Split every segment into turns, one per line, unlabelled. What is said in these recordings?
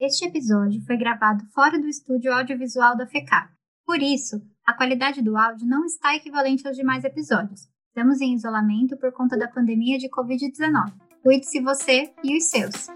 Este episódio foi gravado fora do estúdio audiovisual da FECAP. Por isso, a qualidade do áudio não está equivalente aos demais episódios. Estamos em isolamento por conta da pandemia de Covid-19. Cuide-se você e os seus.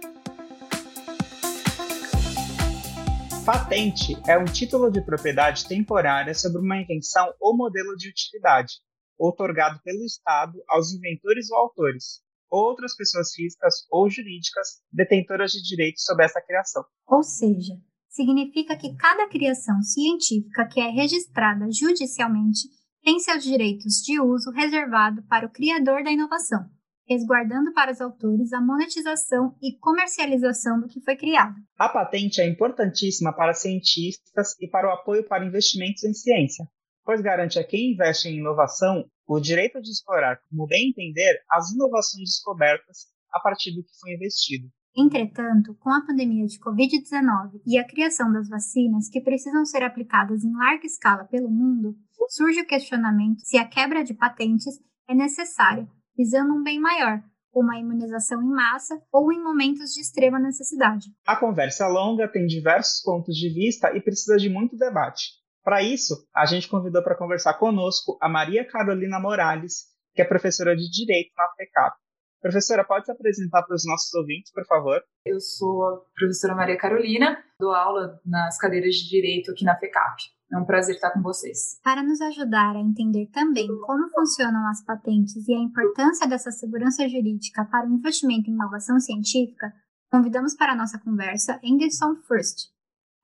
Patente é um título de propriedade temporária sobre uma invenção ou modelo de utilidade, outorgado pelo Estado aos inventores ou autores, outras pessoas físicas ou jurídicas detentoras de direitos sobre essa criação.
Ou seja, significa que cada criação científica que é registrada judicialmente tem seus direitos de uso reservado para o criador da inovação, resguardando para os autores a monetização e comercialização do que foi criado.
A patente é importantíssima para cientistas e para o apoio para investimentos em ciência, pois garante a quem investe em inovação o direito de explorar, como bem entender, as inovações descobertas a partir do que foi investido.
Entretanto, com a pandemia de Covid-19 e a criação das vacinas que precisam ser aplicadas em larga escala pelo mundo, surge o questionamento se a quebra de patentes é necessária visando um bem maior, como a imunização em massa ou em momentos de extrema necessidade.
A conversa longa, tem diversos pontos de vista e precisa de muito debate. Para isso, a gente convidou para conversar conosco a Maria Carolina Morales, que é professora de Direito na FECAP. Professora, pode se apresentar para os nossos ouvintes, por favor?
Eu sou a professora Maria Carolina, dou aula nas cadeiras de Direito aqui na FECAP. É um prazer estar com vocês.
Para nos ajudar a entender também como funcionam as patentes e a importância dessa segurança jurídica para o investimento em inovação científica, convidamos para a nossa conversa Anderson First,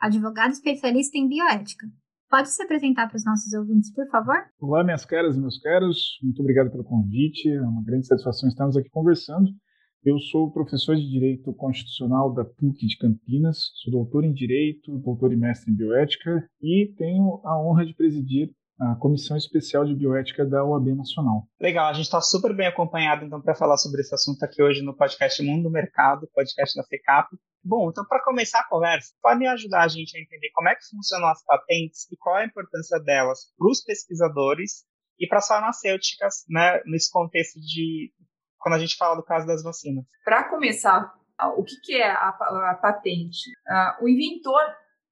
advogado especialista em bioética. Pode se apresentar para os nossos ouvintes, por favor?
Olá, minhas caras e meus caros. Muito obrigado pelo convite. É uma grande satisfação estarmos aqui conversando. Eu sou professor de Direito Constitucional da PUC de Campinas, sou doutor em Direito, doutor e mestre em Bioética e tenho a honra de presidir a Comissão Especial de Bioética da OAB Nacional.
Legal, a gente está super bem acompanhado então para falar sobre esse assunto aqui hoje no podcast Mundo do Mercado, podcast da FECAP. Bom, então para começar a conversa, podem ajudar a gente a entender como é que funcionam as patentes e qual é a importância delas para os pesquisadores e para as farmacêuticas, né, nesse contexto de quando a gente fala do caso das vacinas?
Para começar, o que, que é a, a patente? Uh, o inventor,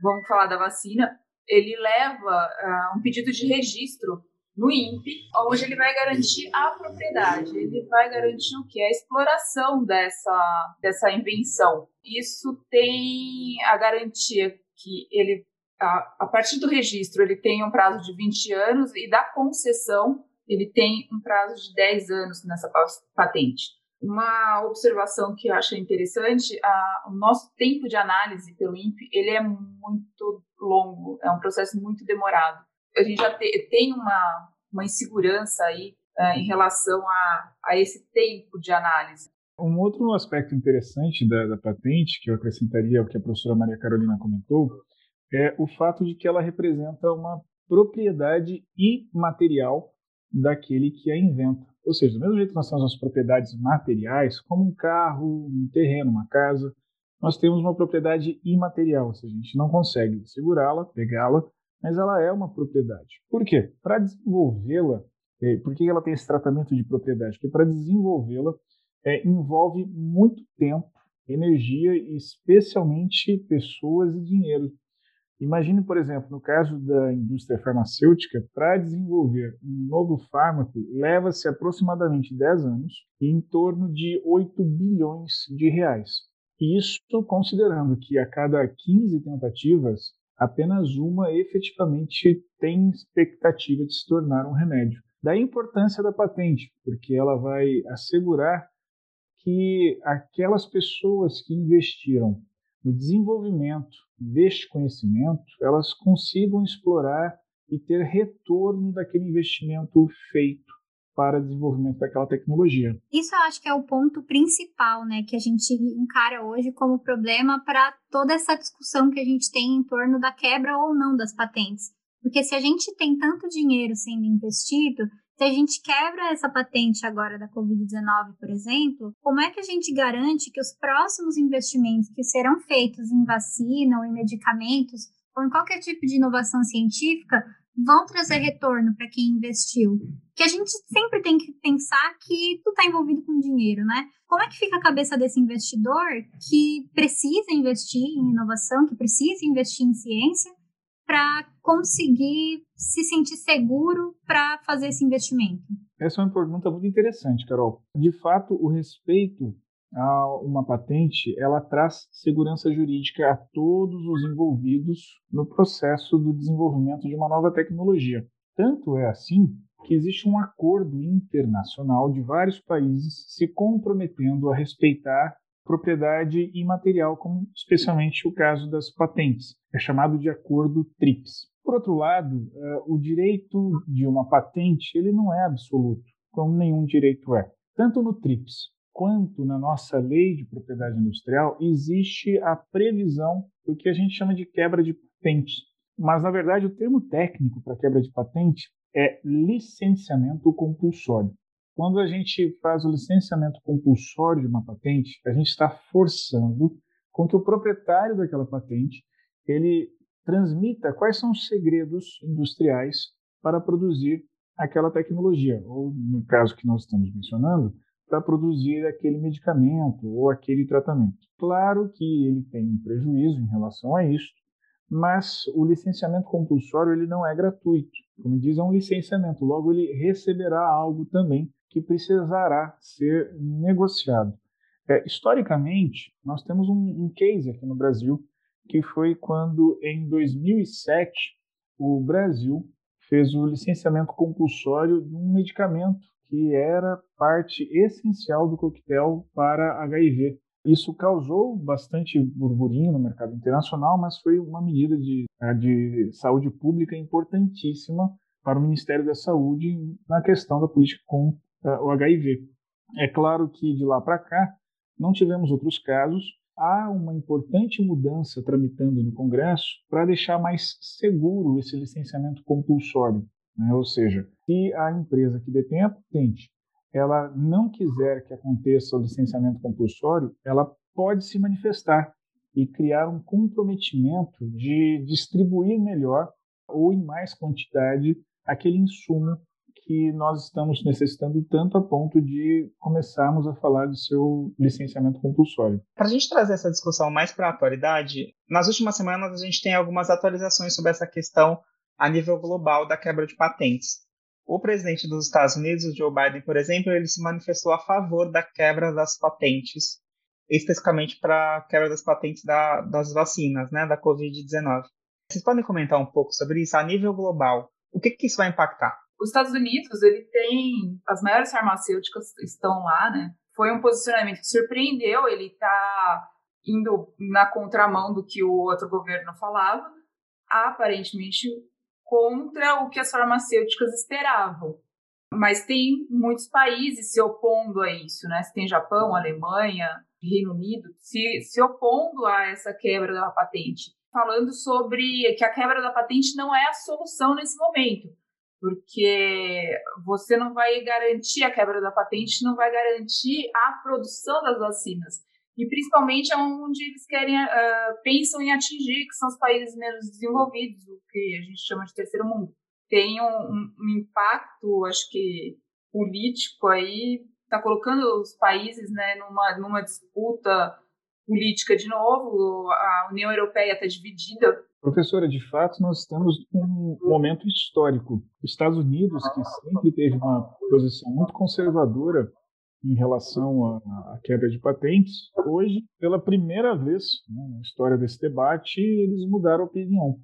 vamos falar da vacina, ele leva uh, um pedido de registro no INPE, onde ele vai garantir a propriedade, ele vai garantir o que? A exploração dessa, dessa invenção. Isso tem a garantia que ele, a, a partir do registro, ele tem um prazo de 20 anos e da concessão ele tem um prazo de 10 anos nessa patente. Uma observação que eu acho interessante, a, o nosso tempo de análise pelo INPE, ele é muito longo, é um processo muito demorado. A gente já te, tem uma, uma insegurança aí é, em relação a, a esse tempo de análise.
Um outro aspecto interessante da, da, patente, que eu acrescentaria ao que a professora Maria Carolina comentou, é o fato de que ela representa uma propriedade imaterial daquele que a inventa. Ou seja, do mesmo jeito que nós temos as propriedades materiais, como um carro, um terreno, uma casa, nós temos uma propriedade imaterial, ou seja, a gente não consegue segurá-la, pegá-la, mas ela é uma propriedade. Por quê? Para desenvolvê-la, é, por que ela tem esse tratamento de propriedade? Porque para desenvolvê-la é, envolve muito tempo, energia e especialmente pessoas e dinheiro. Imagine, por exemplo, no caso da indústria farmacêutica, para desenvolver um novo fármaco leva-se aproximadamente 10 anos e em torno de 8 bilhões de reais. Isso considerando que a cada 15 tentativas, apenas uma efetivamente tem expectativa de se tornar um remédio. Daí a importância da patente, porque ela vai assegurar que aquelas pessoas que investiram no desenvolvimento deste conhecimento, elas consigam explorar e ter retorno daquele investimento feito para desenvolvimento daquela tecnologia.
Isso eu acho que é o ponto principal, né, que a gente encara hoje como problema para toda essa discussão que a gente tem em torno da quebra ou não das patentes. Porque se a gente tem tanto dinheiro sendo investido, se a gente quebra essa patente agora da Covid-19, por exemplo, como é que a gente garante que os próximos investimentos que serão feitos em vacina ou em medicamentos ou em qualquer tipo de inovação científica vão trazer retorno para quem investiu. Que a gente sempre tem que pensar que tu está envolvido com dinheiro, né? Como é que fica a cabeça desse investidor que precisa investir em inovação, que precisa investir em ciência, para conseguir se sentir seguro para fazer esse investimento?
Essa é uma pergunta muito interessante, Carol. De fato, o respeito uma patente, ela traz segurança jurídica a todos os envolvidos no processo do desenvolvimento de uma nova tecnologia. Tanto é assim que existe um acordo internacional de vários países se comprometendo a respeitar propriedade imaterial, como especialmente o caso das patentes. É chamado de acordo TRIPS. Por outro lado, uh, o direito de uma patente ele não é absoluto, como nenhum direito é. Tanto no TRIPS quanto na nossa lei de propriedade industrial existe a previsão do que a gente chama de quebra de patente. Mas, na verdade, o termo técnico para quebra de patente é licenciamento compulsório. Quando a gente faz o licenciamento compulsório de uma patente, a gente está forçando com que o proprietário daquela patente ele transmita quais são os segredos industriais para produzir aquela tecnologia, ou no caso que nós estamos mencionando, para produzir aquele medicamento ou aquele tratamento. Claro que ele tem um prejuízo em relação a isso, mas o licenciamento compulsório ele não é gratuito. Como diz, é um licenciamento, logo ele receberá algo também que precisará ser negociado. É, historicamente, nós temos um, um case aqui no Brasil que foi quando, em 2007, o Brasil fez o licenciamento compulsório de um medicamento que era parte essencial do coquetel para HIV. Isso causou bastante burburinho no mercado internacional, mas foi uma medida de, eh, de saúde pública importantíssima para o Ministério da Saúde na questão da política com uh, o HIV. É claro que de lá para cá não tivemos outros casos, há uma importante mudança tramitando no Congresso para deixar mais seguro esse licenciamento compulsório. Né? Ou seja, se a empresa que detém a patente ela não quiser que aconteça o licenciamento compulsório, ela pode se manifestar e criar um comprometimento de distribuir melhor ou em mais quantidade aquele insumo que nós estamos necessitando tanto a ponto de começarmos a falar do seu licenciamento compulsório.
Para a gente trazer essa discussão mais para a atualidade, nas últimas semanas a gente tem algumas atualizações sobre essa questão a nível global da quebra de patentes. O presidente dos Estados Unidos, Joe Biden, por exemplo, ele se manifestou a favor da quebra das patentes, especificamente para a quebra das patentes da, das vacinas, né, da Covid-19. Vocês podem comentar um pouco sobre isso a nível global? O que, que isso vai impactar?
Os Estados Unidos, ele tem as maiores farmacêuticas estão lá, né? Foi um posicionamento que surpreendeu. Ele está indo na contramão do que o outro governo falava. Aparentemente contra o que as farmacêuticas esperavam. Mas tem muitos países se opondo a isso, né? Você tem Japão, Alemanha, Reino Unido se, se opondo a essa quebra da patente, falando sobre que a quebra da patente não é a solução nesse momento porque você não vai garantir a quebra da patente, não vai garantir a produção das vacinas. E principalmente é onde eles querem, uh, pensam em atingir, que são os países menos desenvolvidos, o que a gente chama de terceiro mundo. Tem um, um, impacto, acho que, político aí, está colocando os países né, numa, numa disputa política de novo, a União Europeia está dividida
Professora, de fato, nós estamos num momento histórico. Os Estados Unidos, que sempre teve uma posição muito conservadora em relação à quebra de patentes, hoje, pela primeira vez né, na história desse debate, eles mudaram a opinião.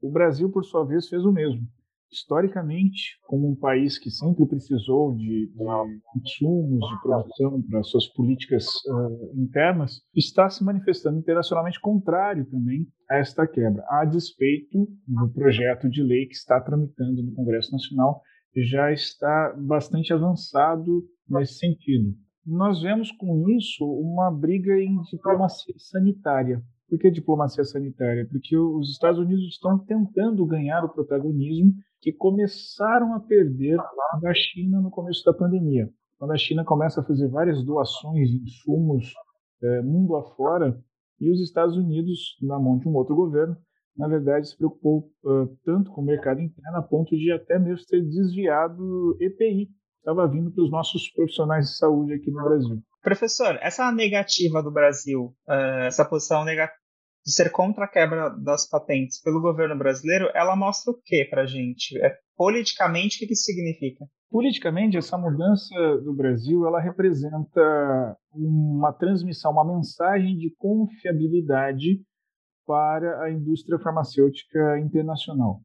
O Brasil, por sua vez, fez o mesmo historicamente, como um país que sempre precisou de, de insumos de produção para suas políticas uh, internas, está se manifestando internacionalmente contrário também a esta quebra, a despeito do projeto de lei que está tramitando no Congresso Nacional, já está bastante avançado nesse sentido. Nós vemos com isso uma briga em diplomacia sanitária. Por que diplomacia sanitária? Porque os Estados Unidos estão tentando ganhar o protagonismo que começaram a perder da China no começo da pandemia. Quando a China começa a fazer várias doações de insumos é, mundo afora, e os Estados Unidos, na mão de um outro governo, na verdade, se preocupou uh, tanto com o mercado interno a ponto de até mesmo ter desviado EPI. Estava vindo para os nossos profissionais de saúde aqui no Brasil.
Professor, essa negativa do Brasil, uh, essa posição negativa de ser contra a quebra das patentes pelo governo brasileiro, ela mostra o que para a gente? É, politicamente, o que, que isso significa?
Politicamente, essa mudança do Brasil ela representa uma transmissão, uma mensagem de confiabilidade para a indústria farmacêutica internacional.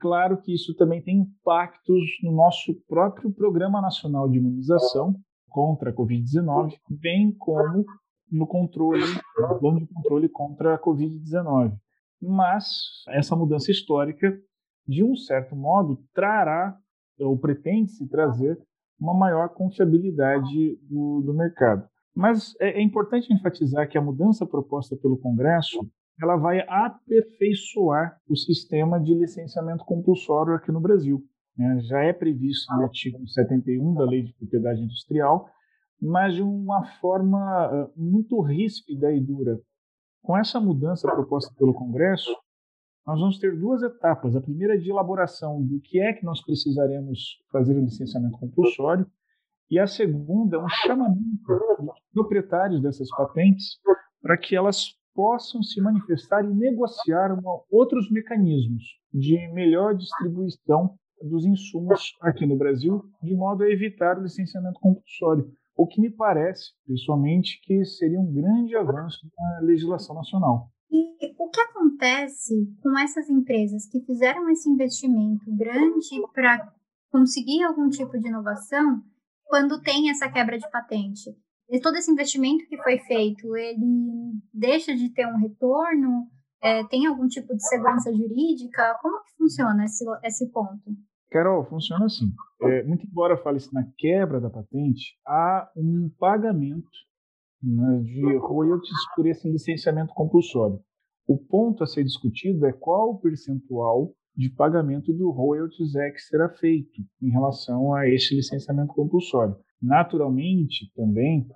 Claro que isso também tem impactos no nosso próprio Programa Nacional de Imunização contra a Covid-19, bem como no controle, no plano de controle contra a Covid-19. Mas essa mudança histórica, de um certo modo, trará, ou pretende-se trazer, uma maior confiabilidade do, do mercado. Mas é, é importante enfatizar que a mudança proposta pelo Congresso ela vai aperfeiçoar o sistema de licenciamento compulsório aqui no Brasil. Né? Já é previsto no artigo 71 da Lei de Propriedade Industrial, mas de uma forma ah, muito ríspida e dura. Com essa mudança proposta pelo Congresso, nós vamos ter duas etapas. A primeira é de elaboração do que é que nós precisaremos fazer o licenciamento compulsório, e a segunda é um chamamento dos proprietários dessas patentes para que elas possam se manifestar e negociar uma, outros mecanismos de melhor distribuição dos insumos aqui no Brasil, de modo a evitar o licenciamento compulsório, o que me parece, pessoalmente, que seria um grande avanço na legislação nacional.
E o que acontece com essas empresas que fizeram esse investimento grande para conseguir algum tipo de inovação quando tem essa quebra de patente? Todo esse investimento que foi feito, ele deixa de ter um retorno? É, tem algum tipo de segurança jurídica? Como que funciona esse, esse ponto?
Carol, funciona assim. É, muito embora fale-se na quebra da patente, há um pagamento né, de royalties por esse licenciamento compulsório. O ponto a ser discutido é qual o percentual de pagamento do royalties é que será feito em relação a este licenciamento compulsório. Naturalmente, também,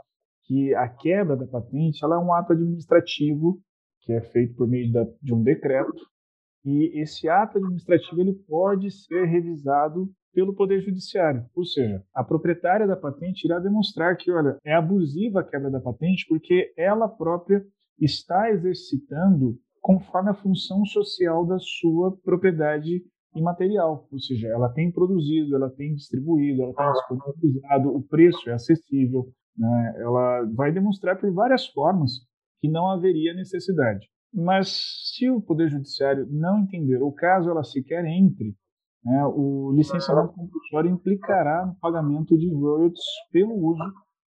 que a quebra da patente ela é um ato administrativo que é feito por meio da, de um decreto e esse ato administrativo ele pode ser revisado pelo Poder Judiciário. Ou seja, a proprietária da patente irá demonstrar que, olha, é abusiva a quebra da patente porque ela própria está exercitando conforme a função social da sua propriedade imaterial, ou seja, ela tem produzido, ela tem distribuído, ela tem disponibilizado, o preço é acessível, né? ela vai demonstrar por várias formas que não haveria necessidade. Mas se o Poder Judiciário não entender, ou caso ela sequer entre, né, o licenciamento compulsório implicará no pagamento de royalties pelo uso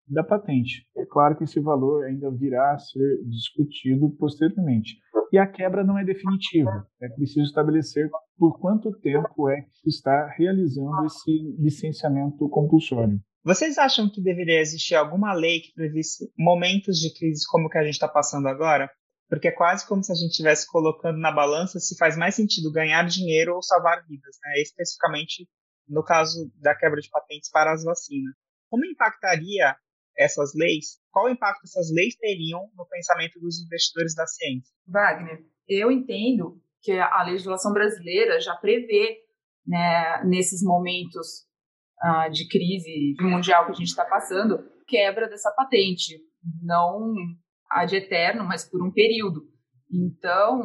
da patente. É claro que esse valor ainda virá a ser discutido posteriormente. E a quebra não é definitiva. É preciso estabelecer por quanto tempo é que se está realizando esse licenciamento compulsório.
Vocês acham que deveria existir alguma lei que previsse momentos de crise como o que a gente está passando agora? Porque é quase como se a gente estivesse colocando na balança se faz mais sentido ganhar dinheiro ou salvar vidas, né? especificamente no caso da quebra de patentes para as vacinas. Como impactaria essas leis, qual impacto essas leis teriam no pensamento dos investidores da ciência?
Wagner, eu entendo que a legislação brasileira já prevê, né, nesses momentos uh, de crise mundial que a gente está passando, quebra dessa patente, não ad eterno, mas por um período. Então,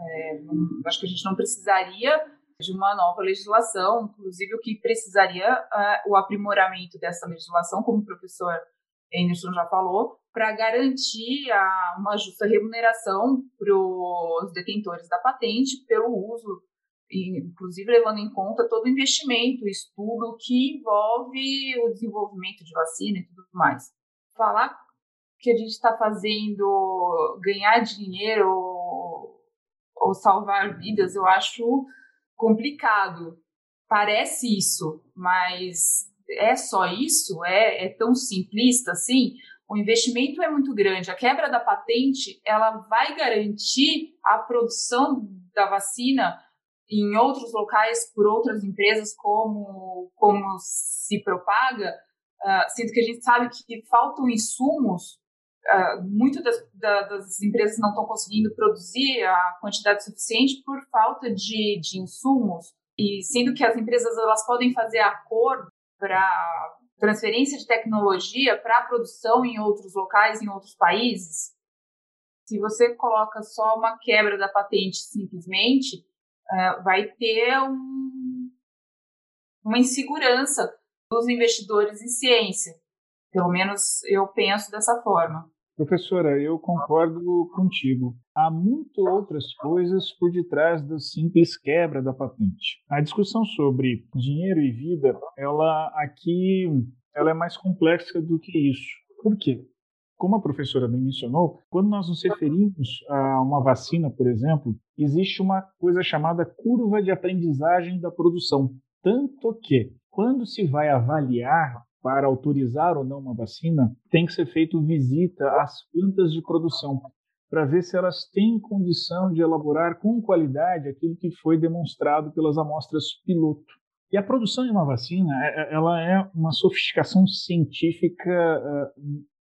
é, acho que a gente não precisaria de uma nova legislação, inclusive o que precisaria uh, o aprimoramento dessa legislação, como o professor Anderson já falou, para garantir a, uma justa remuneração para os detentores da patente pelo uso, inclusive levando em conta todo o investimento, estudo que envolve o desenvolvimento de vacina e tudo mais. Falar que a gente está fazendo ganhar dinheiro ou, ou salvar vidas, eu acho complicado. Parece isso, mas é só isso? É, é tão simplista assim? O investimento é muito grande. A quebra da patente ela vai garantir a produção da vacina em outros locais por outras empresas, como, como se propaga, uh, sendo que a gente sabe que faltam insumos uh, muito das, da, das, empresas não estão conseguindo produzir a quantidade suficiente por falta de, de insumos, e sendo que as empresas elas podem fazer acordo para transferência de tecnologia para produção em outros locais, em outros países, se você coloca só uma quebra da patente simplesmente, uh, vai ter um, uma insegurança dos investidores em ciência. Pelo menos eu penso dessa forma.
Professora, eu concordo contigo. Há muito outras coisas por detrás da simples quebra da patente. A discussão sobre dinheiro e vida, ela aqui ela é mais complexa do que isso. Por quê? Como a professora bem mencionou, quando nós nos referimos a uma vacina, por exemplo, existe uma coisa chamada curva de aprendizagem da produção. Tanto que, quando se vai avaliar para autorizar ou não uma vacina, tem que ser feito visita às plantas de produção para ver se elas têm condição de elaborar com qualidade aquilo que foi demonstrado pelas amostras piloto. E a produção de uma vacina, é, é, ela é uma sofisticação científica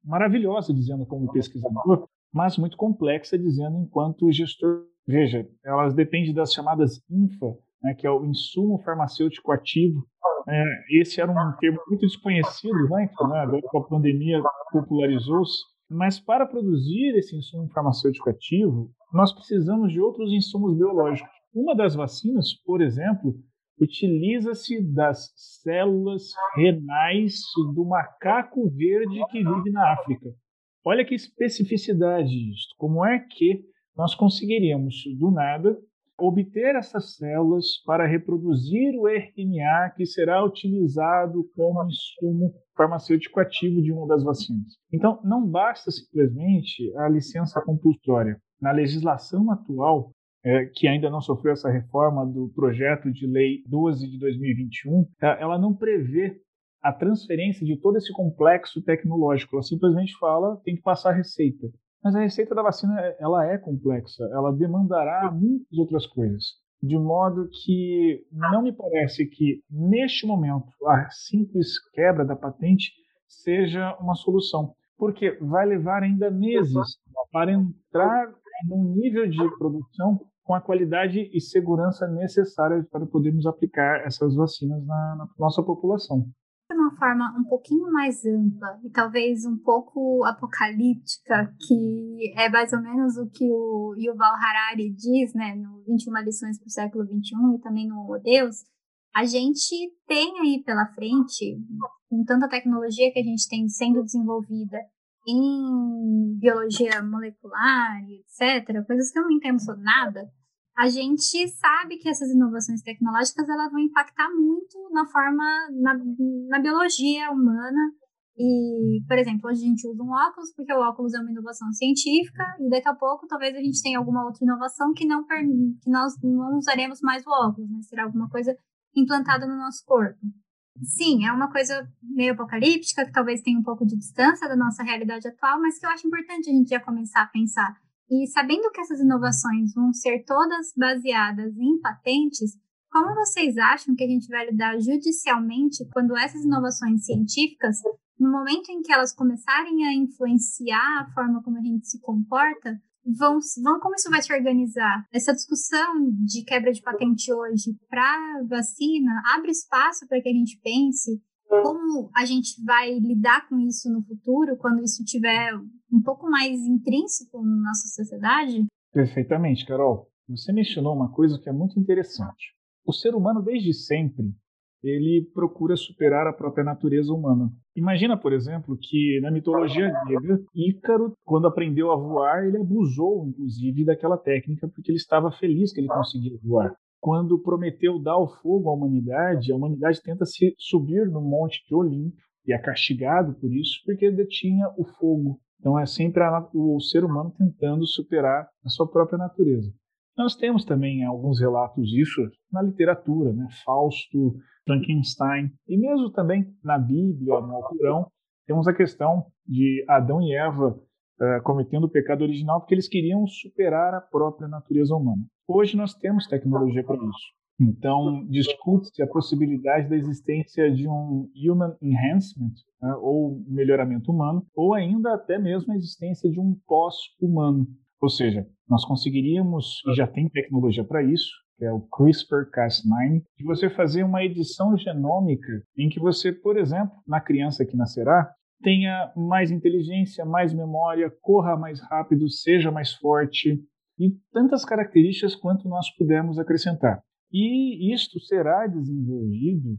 maravilhosa, dizendo como pesquisador, mas muito complexa, dizendo enquanto gestor. Veja, elas dependem das chamadas INFA, né, que é o insumo farmacêutico ativo. É, esse era um termo muito desconhecido, né, né, agora com a pandemia popularizou-se. Mas para produzir esse insumo farmacêutico ativo, nós precisamos de outros insumos biológicos. Uma das vacinas, por exemplo, utiliza-se das células renais do macaco verde que vive na África. Olha que especificidade isso. Como é que nós conseguiríamos, do nada, obter essas células para reproduzir o RNA que será utilizado como insumo farmacêutico ativo de uma das vacinas. Então, não basta simplesmente a licença compulsória. Na legislação atual, é, que ainda não sofreu essa reforma do projeto de lei 12 de 2021, tá? ela não prevê a transferência de todo esse complexo tecnológico. Ela simplesmente fala tem que passar a receita. Mas a receita da vacina é, ela é complexa, ela demandará muitas outras coisas. De modo que não me parece que, neste momento, a simples quebra da patente seja uma solução, porque vai levar ainda meses para entrar num nível de produção com a qualidade e segurança necessárias para podermos aplicar essas vacinas na, na nossa população.
De uma forma um pouquinho mais ampla e talvez um pouco apocalíptica, que é mais ou menos o que o Yuval Harari diz, né, no 21 lições para o século 21 e também no Homo Deus, a gente tem aí pela frente, com tanta tecnologia que a gente tem sendo desenvolvida em biologia molecular, etc., coisas que eu não entendo sobre nada, a gente sabe que essas inovações tecnológicas elas vão impactar muito na forma, na, na biologia humana. E, por exemplo, hoje a gente usa um óculos porque o óculos é uma inovação científica e daqui a pouco talvez a gente tenha alguma outra inovação que não que nós não usaremos mais o óculos, né? Será alguma coisa implantada no nosso corpo. Sim, é uma coisa meio apocalíptica, que talvez tenha um pouco de distância da nossa realidade atual, mas que eu acho importante a gente já começar a pensar. E sabendo que essas inovações vão ser todas baseadas em patentes, como vocês acham que a gente vai lidar judicialmente quando essas inovações científicas, no momento em que elas começarem a influenciar a forma como a gente se comporta, vão, vão como isso vai se organizar? Essa discussão de quebra de patente hoje para vacina abre espaço para que a gente pense como a gente vai lidar com isso no futuro, quando isso tiver um pouco mais intrínseco na nossa sociedade?
Perfeitamente, Carol. Você mencionou uma coisa que é muito interessante. O ser humano, desde sempre, ele procura superar a própria natureza humana. Imagina, por exemplo, que na mitologia grega, Ícaro, quando aprendeu a voar, ele abusou, inclusive, daquela técnica porque ele estava feliz que ele conseguia voar. Quando Prometeu dá o fogo à humanidade, a humanidade tenta se subir no monte de Olimpo e é castigado por isso porque detinha o fogo. Então é sempre a, o ser humano tentando superar a sua própria natureza. Nós temos também alguns relatos disso na literatura, né? Fausto, Frankenstein, e mesmo também na Bíblia, no Alcorão, temos a questão de Adão e Eva uh, cometendo o pecado original porque eles queriam superar a própria natureza humana. Hoje nós temos tecnologia para isso. Então, discute-se a possibilidade da existência de um human enhancement, né, ou melhoramento humano, ou ainda até mesmo a existência de um pós-humano. Ou seja, nós conseguiríamos, e já tem tecnologia para isso, que é o CRISPR-Cas9, de você fazer uma edição genômica em que você, por exemplo, na criança que nascerá, tenha mais inteligência, mais memória, corra mais rápido, seja mais forte e tantas características quanto nós pudermos acrescentar. E isto será desenvolvido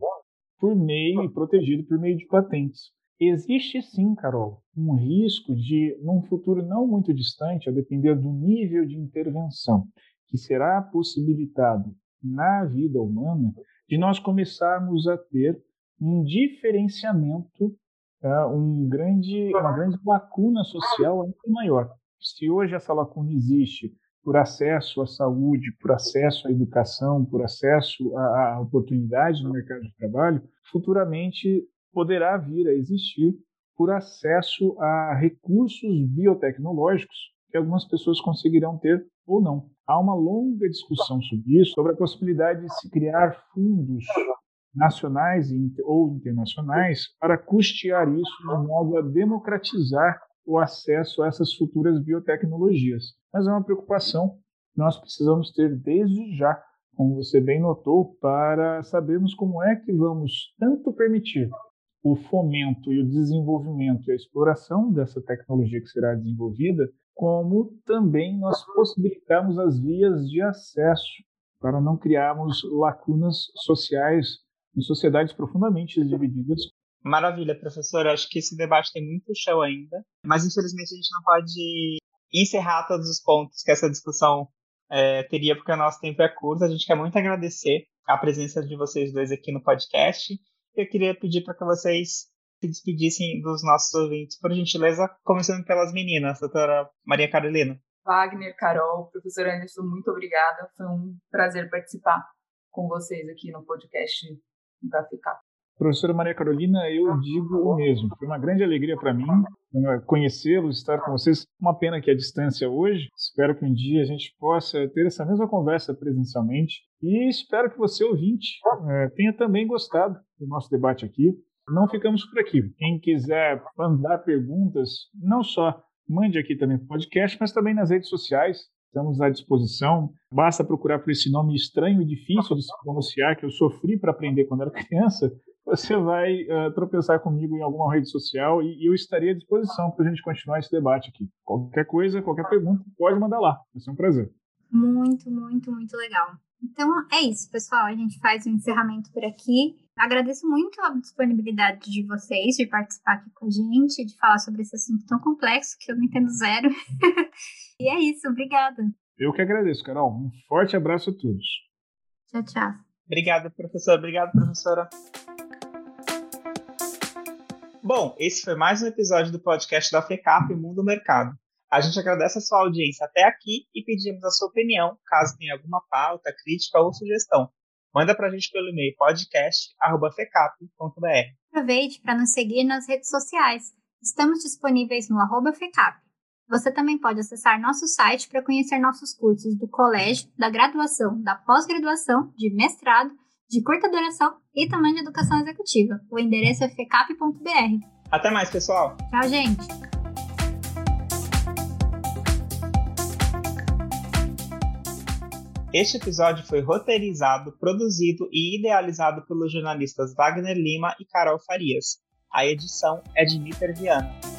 por meio e protegido por meio de patentes. Existe sim, Carol, um risco de, num futuro não muito distante, a depender do nível de intervenção que será possibilitado na vida humana, de nós começarmos a ter um diferenciamento, tá? um grande, uma grande lacuna social ainda maior. Se hoje essa lacuna existe por acesso à saúde, por acesso à educação, por acesso a, a oportunidades no mercado de trabalho, futuramente poderá vir a existir por acesso a recursos biotecnológicos que algumas pessoas conseguirão ter ou não. Há uma longa discussão sobre isso, sobre a possibilidade de se criar fundos nacionais ou internacionais para custear isso de modo a democratizar o acesso a essas futuras biotecnologias. Mas é uma preocupação que nós precisamos ter desde já, como você bem notou, para sabermos como é que vamos tanto permitir o fomento e o desenvolvimento e a exploração dessa tecnologia que será desenvolvida, como também nós possibilitarmos as vias de acesso para não criarmos lacunas sociais em sociedades profundamente divididas
Maravilha, professor. Acho que esse debate tem muito chão ainda, mas infelizmente a gente não pode encerrar todos os pontos que essa discussão é, teria, porque o nosso tempo é curto. A gente quer muito agradecer a presença de vocês dois aqui no podcast. Eu queria pedir para que vocês se despedissem dos nossos ouvintes, por gentileza, começando pelas meninas, doutora Maria Carolina.
Wagner, Carol, professor Anderson, muito obrigada. Foi um prazer participar com vocês aqui no podcast da FICAP.
Professora Maria Carolina, eu digo o mesmo. Foi uma grande alegria para mim conhecê-los, estar com vocês. Uma pena que a distância hoje. Espero que um dia a gente possa ter essa mesma conversa presencialmente. E espero que você, ouvinte, é, tenha também gostado do nosso debate aqui. Não ficamos por aqui. Quem quiser mandar perguntas, não só mande aqui também no podcast, mas também nas redes sociais. Estamos à disposição. Basta procurar por esse nome estranho e difícil de se pronunciar que eu sofri para aprender quando era criança você vai uh, tropeçar comigo em alguma rede social e, e eu estaria à disposição para a gente continuar esse debate aqui. Qualquer coisa, qualquer pergunta, pode mandar lá. Vai ser um prazer.
Muito, muito, muito legal. Então é isso, pessoal. A gente faz o um encerramento por aqui. Agradeço muito a disponibilidade de vocês de participar aqui com a gente, de falar sobre esse assunto tão complexo que eu não entendo zero. e é isso, obrigada.
Eu que agradeço, Carol. Um forte abraço a todos.
Tchau, tchau.
Obrigado, professor. Obrigado, professora. Bom, esse foi mais um episódio do podcast da FECAP Mundo Mercado. A gente agradece a sua audiência até aqui e pedimos a sua opinião, caso tenha alguma pauta, crítica ou sugestão. Manda para a gente pelo e-mail podcast@fecap.br.
Aproveite para nos seguir nas redes sociais. Estamos disponíveis no arroba FECAP. Você também pode acessar nosso site para conhecer nossos cursos do colégio, da graduação, da pós-graduação, de mestrado de curta duração e também de educação executiva. O endereço é fecap.br.
Até mais, pessoal.
Tchau, gente.
Este episódio foi roteirizado, produzido e idealizado pelos jornalistas Wagner Lima e Carol Farias. A edição é de Niter Viana.